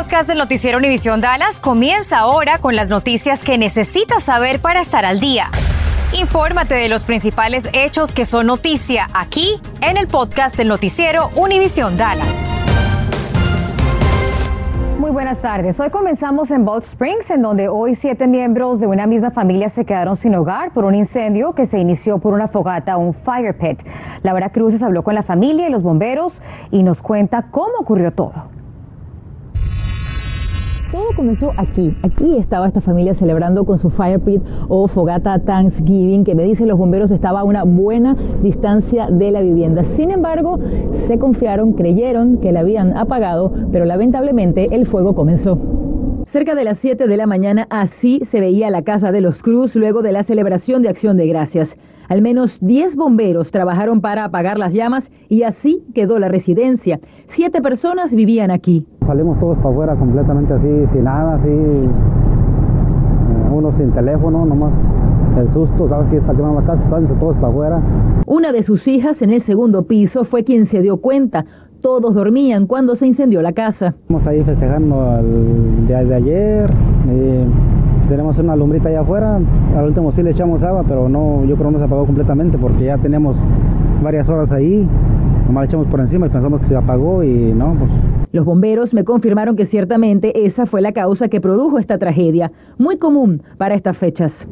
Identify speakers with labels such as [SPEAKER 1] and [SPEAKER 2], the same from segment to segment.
[SPEAKER 1] podcast del noticiero Univisión Dallas comienza ahora con las noticias que necesitas saber para estar al día. Infórmate de los principales hechos que son noticia aquí en el podcast del noticiero Univisión Dallas. Muy buenas tardes. Hoy comenzamos en Bald Springs, en donde hoy siete miembros de una misma familia se quedaron sin hogar por un incendio que se inició por una fogata, un fire pit. Laura Cruces habló con la familia y los bomberos y nos cuenta cómo ocurrió todo.
[SPEAKER 2] Todo comenzó aquí. Aquí estaba esta familia celebrando con su fire pit o fogata Thanksgiving, que me dicen los bomberos estaba a una buena distancia de la vivienda. Sin embargo, se confiaron, creyeron que la habían apagado, pero lamentablemente el fuego comenzó. Cerca de las 7 de la mañana así se veía la casa de los Cruz luego de la celebración de Acción de Gracias. Al menos 10 bomberos trabajaron para apagar las llamas y así quedó la residencia. Siete personas vivían aquí.
[SPEAKER 3] Salimos todos para afuera completamente así, sin nada, así, eh, uno sin teléfono, nomás el susto, sabes que está quemando la casa, salen todos para afuera.
[SPEAKER 2] Una de sus hijas en el segundo piso fue quien se dio cuenta. Todos dormían cuando se incendió la casa.
[SPEAKER 3] Estamos ahí festejando el día de ayer. Tenemos una lumbrita allá afuera. Al último sí le echamos agua, pero no, yo creo que no se apagó completamente porque ya tenemos varias horas ahí. Nomás le echamos por encima y pensamos que se apagó y no, pues.
[SPEAKER 2] Los bomberos me confirmaron que ciertamente esa fue la causa que produjo esta tragedia, muy común para estas fechas.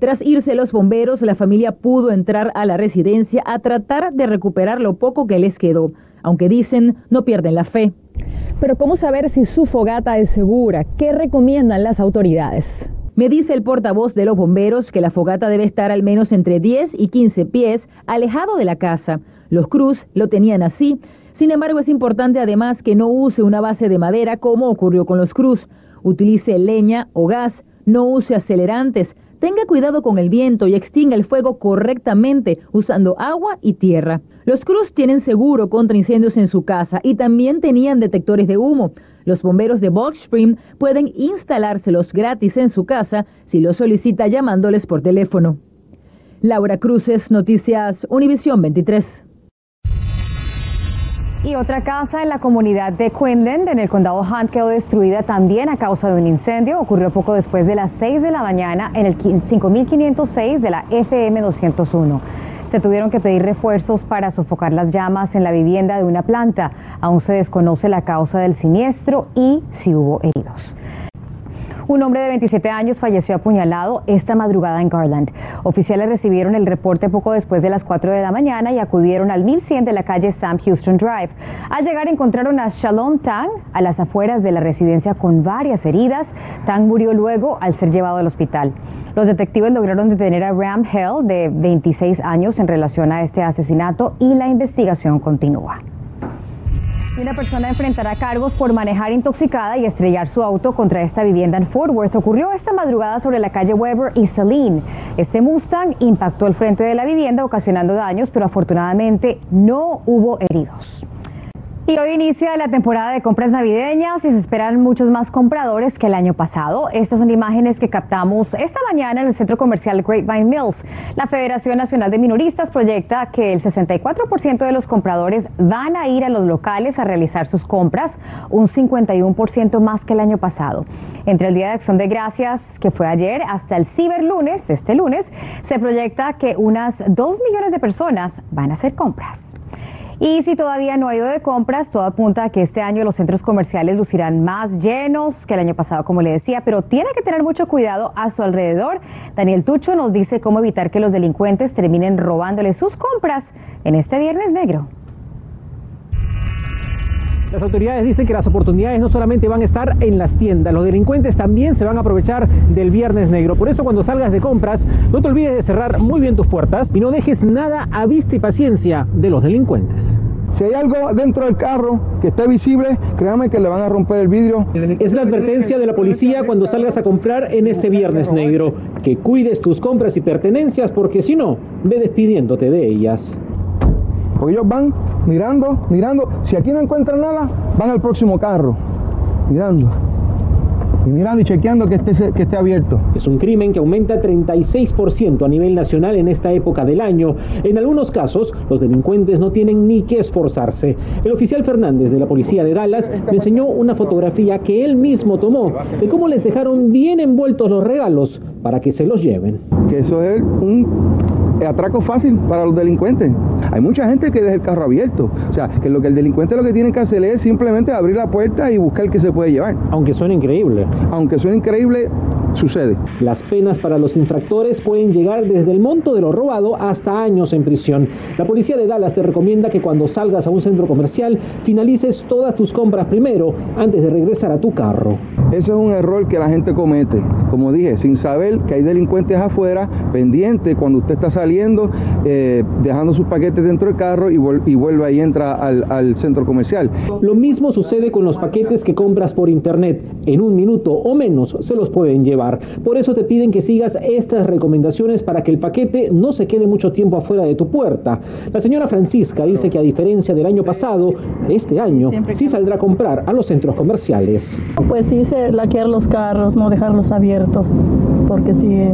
[SPEAKER 2] Tras irse los bomberos, la familia pudo entrar a la residencia a tratar de recuperar lo poco que les quedó, aunque dicen no pierden la fe. Pero ¿cómo saber si su fogata es segura? ¿Qué recomiendan las autoridades? Me dice el portavoz de los bomberos que la fogata debe estar al menos entre 10 y 15 pies alejado de la casa. Los Cruz lo tenían así. Sin embargo, es importante además que no use una base de madera como ocurrió con los Cruz. Utilice leña o gas, no use acelerantes, Tenga cuidado con el viento y extinga el fuego correctamente usando agua y tierra. Los Cruz tienen seguro contra incendios en su casa y también tenían detectores de humo. Los bomberos de Box pueden instalárselos gratis en su casa si lo solicita llamándoles por teléfono. Laura Cruces, Noticias Univisión 23.
[SPEAKER 1] Y otra casa en la comunidad de Quinlan, en el condado Hunt, quedó destruida también a causa de un incendio. Ocurrió poco después de las 6 de la mañana en el 5506 de la FM 201. Se tuvieron que pedir refuerzos para sofocar las llamas en la vivienda de una planta. Aún se desconoce la causa del siniestro y si hubo heridos. Un hombre de 27 años falleció apuñalado esta madrugada en Garland. Oficiales recibieron el reporte poco después de las 4 de la mañana y acudieron al 1100 de la calle Sam Houston Drive. Al llegar encontraron a Shalom Tang a las afueras de la residencia con varias heridas. Tang murió luego al ser llevado al hospital. Los detectives lograron detener a Ram Hell de 26 años en relación a este asesinato y la investigación continúa. Una persona enfrentará cargos por manejar intoxicada y estrellar su auto contra esta vivienda en Fort Worth. Ocurrió esta madrugada sobre la calle Weber y Celine. Este Mustang impactó el frente de la vivienda ocasionando daños, pero afortunadamente no hubo heridos. Y hoy inicia la temporada de compras navideñas y se esperan muchos más compradores que el año pasado. Estas son imágenes que captamos esta mañana en el centro comercial Grapevine Mills. La Federación Nacional de Minoristas proyecta que el 64% de los compradores van a ir a los locales a realizar sus compras, un 51% más que el año pasado. Entre el Día de Acción de Gracias, que fue ayer, hasta el ciberlunes, este lunes, se proyecta que unas 2 millones de personas van a hacer compras. Y si todavía no ha ido de compras, todo apunta a que este año los centros comerciales lucirán más llenos que el año pasado, como le decía, pero tiene que tener mucho cuidado a su alrededor. Daniel Tucho nos dice cómo evitar que los delincuentes terminen robándole sus compras en este Viernes Negro.
[SPEAKER 4] Las autoridades dicen que las oportunidades no solamente van a estar en las tiendas, los delincuentes también se van a aprovechar del viernes negro. Por eso cuando salgas de compras, no te olvides de cerrar muy bien tus puertas y no dejes nada a vista y paciencia de los delincuentes.
[SPEAKER 5] Si hay algo dentro del carro que esté visible, créame que le van a romper el vidrio.
[SPEAKER 4] Es la advertencia de la policía cuando salgas a comprar en este viernes negro, que cuides tus compras y pertenencias porque si no, ve despidiéndote de ellas.
[SPEAKER 5] Porque ellos van mirando, mirando. Si aquí no encuentran nada, van al próximo carro. Mirando, mirando y chequeando que esté, que esté abierto.
[SPEAKER 4] Es un crimen que aumenta 36% a nivel nacional en esta época del año. En algunos casos, los delincuentes no tienen ni que esforzarse. El oficial Fernández de la policía de Dallas me enseñó una fotografía que él mismo tomó de cómo les dejaron bien envueltos los regalos para que se los lleven.
[SPEAKER 5] Que eso es un atraco fácil para los delincuentes. Hay mucha gente que deja el carro abierto. O sea, que lo que el delincuente lo que tiene que hacer es simplemente abrir la puerta y buscar el que se puede llevar.
[SPEAKER 4] Aunque suene increíble.
[SPEAKER 5] Aunque suene increíble, sucede.
[SPEAKER 4] Las penas para los infractores pueden llegar desde el monto de lo robado hasta años en prisión. La policía de Dallas te recomienda que cuando salgas a un centro comercial finalices todas tus compras primero antes de regresar a tu carro.
[SPEAKER 5] Eso es un error que la gente comete. Como dije, sin saber que hay delincuentes afuera, pendiente cuando usted está saliendo, eh, dejando sus paquetes dentro del carro y, vuelve y entra al, al centro comercial.
[SPEAKER 4] Lo mismo sucede con los paquetes que compras por internet. En un minuto o menos se los pueden llevar. Por eso te piden que sigas estas recomendaciones para que el paquete no se quede mucho tiempo afuera de tu puerta. La señora Francisca dice que a diferencia del año pasado, este año sí saldrá a comprar a los centros comerciales.
[SPEAKER 6] Pues sí, se laquear los carros, no dejarlos abiertos, porque sí,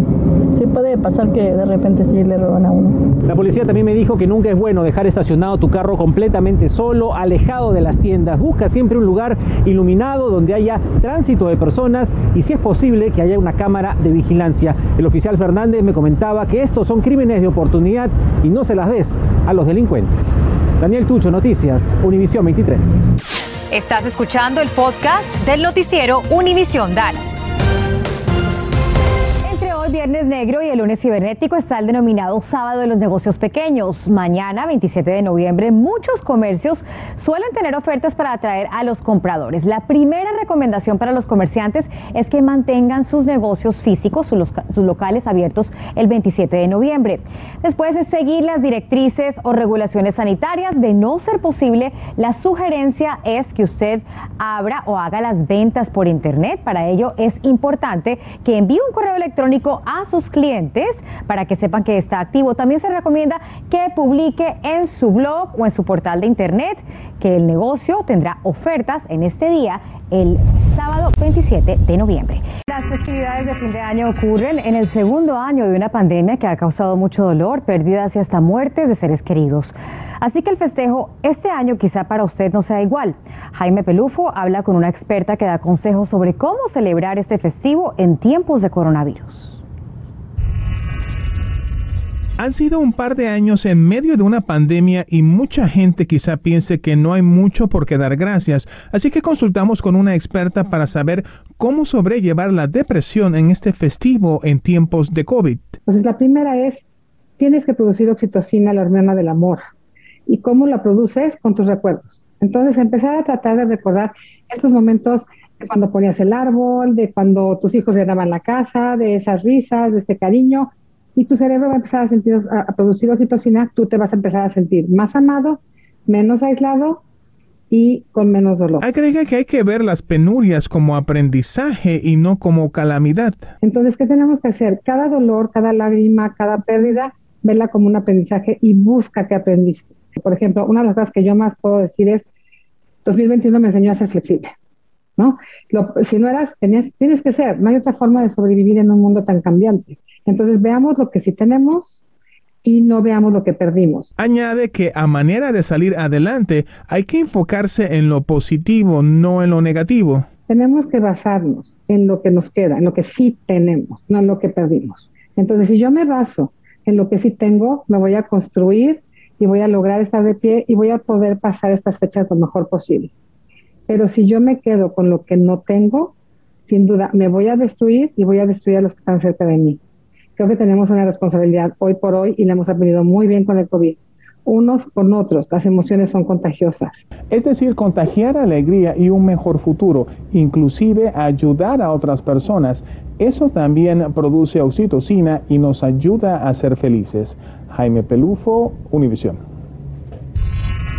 [SPEAKER 6] sí puede pasar que de repente sí le roban a uno.
[SPEAKER 4] La policía también me dijo que nunca es bueno dejar estacionado tu carro completamente solo, alejado de las tiendas. Busca siempre un lugar iluminado donde haya tránsito de personas y si es posible que una cámara de vigilancia. El oficial Fernández me comentaba que estos son crímenes de oportunidad y no se las des a los delincuentes. Daniel Tucho, Noticias, Univisión 23.
[SPEAKER 7] Estás escuchando el podcast del noticiero Univisión Dallas
[SPEAKER 1] viernes negro y el lunes cibernético está el denominado sábado de los negocios pequeños. Mañana, 27 de noviembre, muchos comercios suelen tener ofertas para atraer a los compradores. La primera recomendación para los comerciantes es que mantengan sus negocios físicos, sus, locales abiertos el 27 de noviembre. Después es seguir las directrices o regulaciones sanitarias. De no ser posible, la sugerencia es que usted abra o haga las ventas por internet. Para ello es importante que envíe un correo electrónico a sus clientes para que sepan que está activo. También se recomienda que publique en su blog o en su portal de internet que el negocio tendrá ofertas en este día el sábado 27 de noviembre. Las festividades de fin de año ocurren en el segundo año de una pandemia que ha causado mucho dolor, pérdidas y hasta muertes de seres queridos. Así que el festejo este año quizá para usted no sea igual. Jaime Pelufo habla con una experta que da consejos sobre cómo celebrar este festivo en tiempos de coronavirus.
[SPEAKER 8] Han sido un par de años en medio de una pandemia y mucha gente quizá piense que no hay mucho por qué dar gracias, así que consultamos con una experta para saber cómo sobrellevar la depresión en este festivo en tiempos de COVID.
[SPEAKER 9] Entonces la primera es, tienes que producir oxitocina, la hormona del amor. ¿Y cómo la produces? Con tus recuerdos. Entonces empezar a tratar de recordar estos momentos de cuando ponías el árbol, de cuando tus hijos llenaban la casa, de esas risas, de ese cariño y tu cerebro va a empezar a, sentir, a, producir oxitocina, tú te vas a empezar a sentir más amado, menos aislado y con menos dolor.
[SPEAKER 8] Agrega que hay que ver las penurias como aprendizaje y no como calamidad.
[SPEAKER 9] Entonces, ¿qué tenemos que hacer? Cada dolor, cada lágrima, cada pérdida, verla como un aprendizaje y busca qué aprendiste. Por ejemplo, una de las cosas que yo más puedo decir es, 2021 me enseñó a ser flexible. ¿no? si no eras, tenías, tienes que ser, no hay otra forma de sobrevivir en un mundo tan cambiante. Entonces veamos lo que sí tenemos y no veamos lo que perdimos.
[SPEAKER 8] Añade que a manera de salir adelante hay que enfocarse en lo positivo, no en lo negativo.
[SPEAKER 9] Tenemos que basarnos en lo que nos queda, en lo que sí tenemos, no en lo que perdimos. Entonces, si yo me baso en lo que sí tengo, me voy a construir y voy a lograr estar de pie y voy a poder pasar estas fechas lo mejor posible. Pero si yo me quedo con lo que no tengo, sin duda me voy a destruir y voy a destruir a los que están cerca de mí creo que tenemos una responsabilidad hoy por hoy y la hemos aprendido muy bien con el COVID. Unos con otros, las emociones son contagiosas.
[SPEAKER 8] Es decir, contagiar alegría y un mejor futuro, inclusive ayudar a otras personas. Eso también produce oxitocina y nos ayuda a ser felices. Jaime Pelufo, Univisión.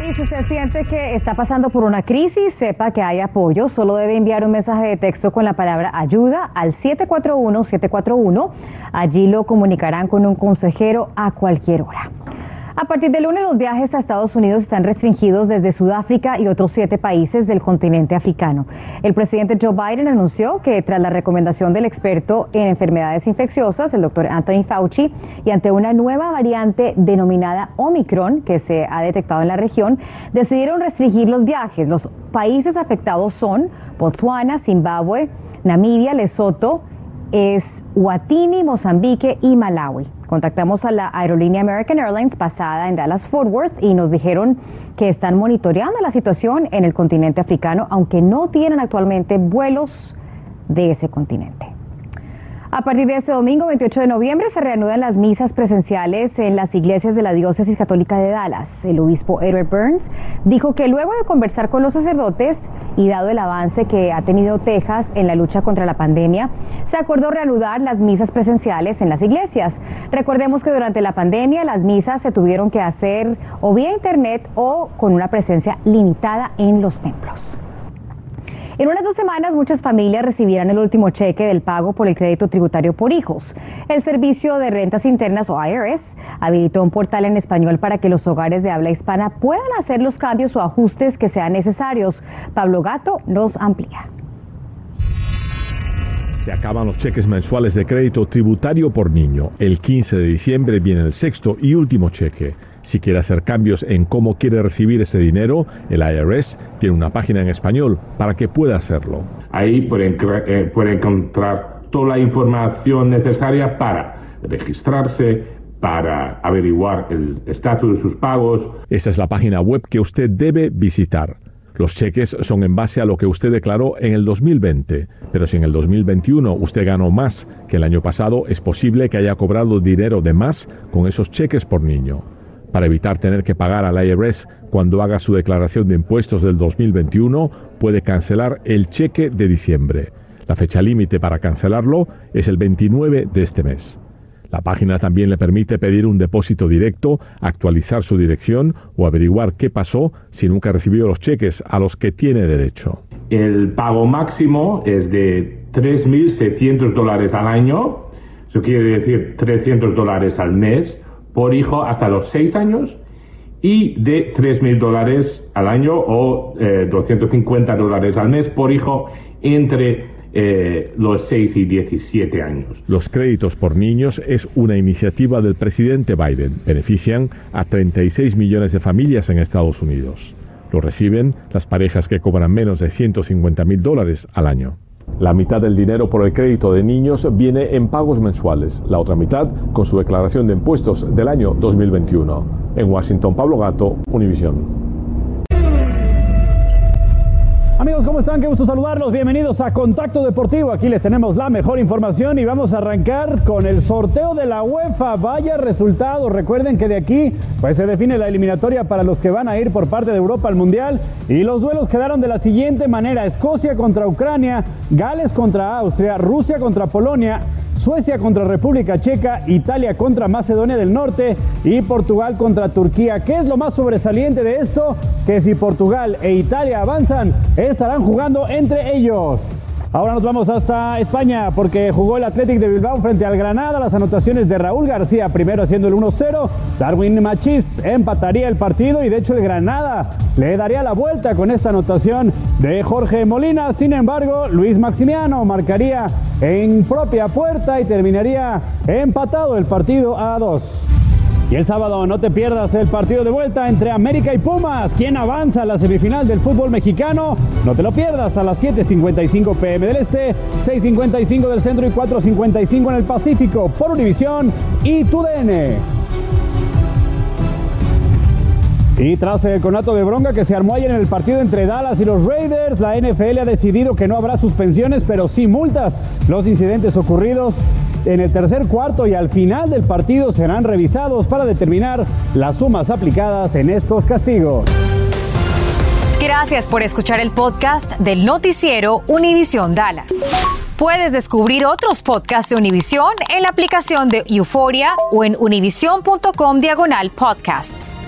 [SPEAKER 1] Y si usted siente que está pasando por una crisis, sepa que hay apoyo. Solo debe enviar un mensaje de texto con la palabra ayuda al 741-741. Allí lo comunicarán con un consejero a cualquier hora. A partir de lunes, los viajes a Estados Unidos están restringidos desde Sudáfrica y otros siete países del continente africano. El presidente Joe Biden anunció que tras la recomendación del experto en enfermedades infecciosas, el doctor Anthony Fauci, y ante una nueva variante denominada Omicron que se ha detectado en la región, decidieron restringir los viajes. Los países afectados son Botswana, Zimbabue, Namibia, Lesoto, Eswatini, Mozambique y Malawi. Contactamos a la aerolínea American Airlines basada en Dallas Fort Worth y nos dijeron que están monitoreando la situación en el continente africano, aunque no tienen actualmente vuelos de ese continente. A partir de este domingo 28 de noviembre se reanudan las misas presenciales en las iglesias de la Diócesis Católica de Dallas. El obispo Edward Burns dijo que luego de conversar con los sacerdotes y dado el avance que ha tenido Texas en la lucha contra la pandemia, se acordó reanudar las misas presenciales en las iglesias. Recordemos que durante la pandemia las misas se tuvieron que hacer o vía internet o con una presencia limitada en los templos. En unas dos semanas muchas familias recibirán el último cheque del pago por el crédito tributario por hijos. El Servicio de Rentas Internas o IRS habilitó un portal en español para que los hogares de habla hispana puedan hacer los cambios o ajustes que sean necesarios. Pablo Gato nos amplía.
[SPEAKER 10] Se acaban los cheques mensuales de crédito tributario por niño. El 15 de diciembre viene el sexto y último cheque. Si quiere hacer cambios en cómo quiere recibir ese dinero, el IRS tiene una página en español para que pueda hacerlo.
[SPEAKER 11] Ahí puede, eh, encontrar toda la información necesaria para registrarse, para averiguar el estatus de sus pagos.
[SPEAKER 10] Esta es la página web que usted debe visitar. Los cheques son en base a lo que usted declaró en el 2020, pero si en el 2021 usted ganó más que el año pasado, es posible que haya cobrado dinero de más con esos cheques por niño para evitar tener que pagar al IRS cuando haga su declaración de impuestos del 2021, puede cancelar el cheque de diciembre. La fecha límite para cancelarlo es el 29 de este mes. La página también le permite pedir un depósito directo, actualizar su dirección o averiguar qué pasó si nunca recibió los cheques a los que tiene derecho.
[SPEAKER 11] El pago máximo es de 3.600 dólares al año, eso quiere decir 300 dólares al mes, por hijo hasta los 6 años y de 3.000 dólares al año o 250 eh, dólares al mes por hijo entre eh, los 6 y 17 años.
[SPEAKER 10] Los créditos por niños es una iniciativa del presidente Biden. Benefician a 36 millones de familias en Estados Unidos. Lo reciben las parejas que cobran menos de 150 mil dólares al año. La mitad del dinero por el crédito de niños viene en pagos mensuales, la otra mitad con su declaración de impuestos del año 2021. En Washington, Pablo Gato, Univisión.
[SPEAKER 12] Amigos, ¿cómo están? Qué gusto saludarlos. Bienvenidos a Contacto Deportivo. Aquí les tenemos la mejor información y vamos a arrancar con el sorteo de la UEFA. Vaya resultado. Recuerden que de aquí pues se define la eliminatoria para los que van a ir por parte de Europa al Mundial y los duelos quedaron de la siguiente manera: Escocia contra Ucrania, Gales contra Austria, Rusia contra Polonia, Suecia contra República Checa, Italia contra Macedonia del Norte y Portugal contra Turquía. ¿Qué es lo más sobresaliente de esto? Que si Portugal e Italia avanzan, estarán jugando entre ellos. Ahora nos vamos hasta España porque jugó el Athletic de Bilbao frente al Granada. Las anotaciones de Raúl García primero haciendo el 1-0. Darwin Machís empataría el partido y de hecho el Granada le daría la vuelta con esta anotación de Jorge Molina. Sin embargo, Luis Maximiano marcaría en propia puerta y terminaría empatado el partido a 2. Y el sábado no te pierdas el partido de vuelta entre América y Pumas. ¿Quién avanza a la semifinal del fútbol mexicano? No te lo pierdas a las 7.55 pm del Este, 6.55 del Centro y 4.55 en el Pacífico por Univisión y TUDN. Y tras el conato de bronca que se armó ayer en el partido entre Dallas y los Raiders, la NFL ha decidido que no habrá suspensiones, pero sí multas. Los incidentes ocurridos en el tercer cuarto y al final del partido serán revisados para determinar las sumas aplicadas en estos castigos.
[SPEAKER 7] Gracias por escuchar el podcast del noticiero Univisión Dallas. Puedes descubrir otros podcasts de Univisión en la aplicación de Euforia o en univision.com diagonal podcasts.